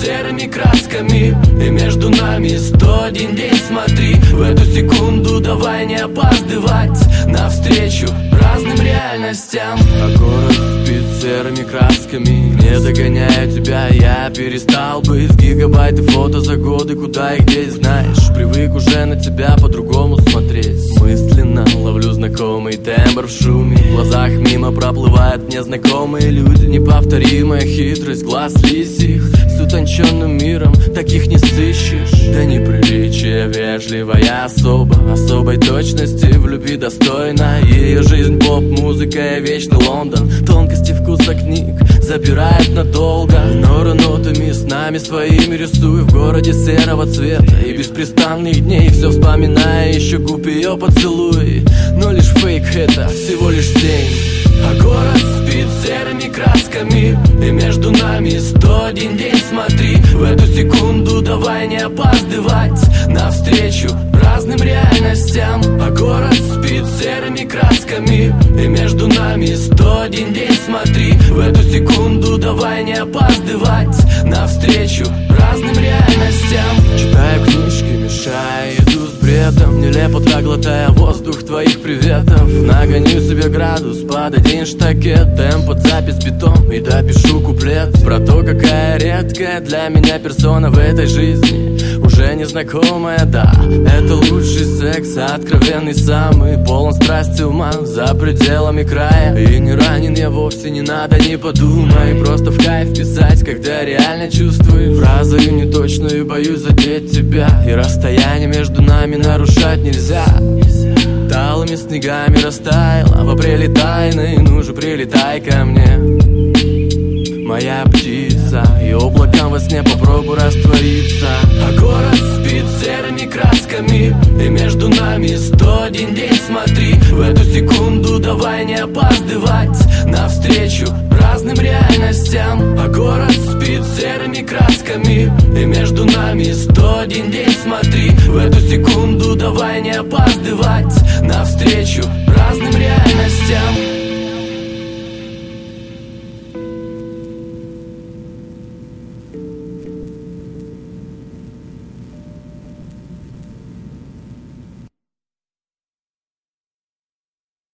серыми красками. И между нами сто один день Смотри. В эту секунду Давай не опаздывать. Навстречу разным реальностям. А город спит серыми красками. Не догоняю тебя, я перестал быть. Гигабайты фото за годы, куда и где знаешь. Привык уже на тебя по-другому смотреть. Мысли знакомый тембр в шуме В глазах мимо проплывают незнакомые люди. Неповторимая хитрость глаз лисих. С утонченным миром таких не сыщешь. Да неприличие вежливая особа. Особой точности в любви достойна. Ее жизнь поп-музыка и вечный Лондон. Тонкости вкуса книг забирает надолго. Норы нотами с нами своими рисую. В городе серого цвета и беспрестанных дней Все вспоминая. Еще губ ее поцелуй Но лишь фейк это всего лишь день. А город спит серыми красками И между нами сто один день. Смотри В эту секунду давай не опаздывать Навстречу разным реальностям. А город спит серыми красками И между нами сто один день. Смотри В эту секунду давай не опаздывать Навстречу разным реальностям. Читаю книжки, с Нелепо глотая воздух твоих приветов. Нагоню себе градус под один штакет Темп под запись битом и допишу куплет. Про то, какая редкая для меня персона в этой жизни. Уже незнакомая, да Это лучший секс, откровенный самый Полон страсти ума за пределами края. И не ранен я вовсе, не надо, не подумай. Просто в кайф писать, когда реально чувствую Фразою неточную, боюсь задеть тебя. И расстояние между нами нарушать нельзя. Талыми снегами растаяла В апреле тайны, ну же прилетай ко мне. Моя птица И облакам во сне попробуй раствориться. А город серыми красками И между нами сто один день смотри В эту секунду давай не опаздывать Навстречу разным реальностям. А город спит серыми красками И между нами сто один день смотри В эту секунду давай не опаздывать Навстречу разным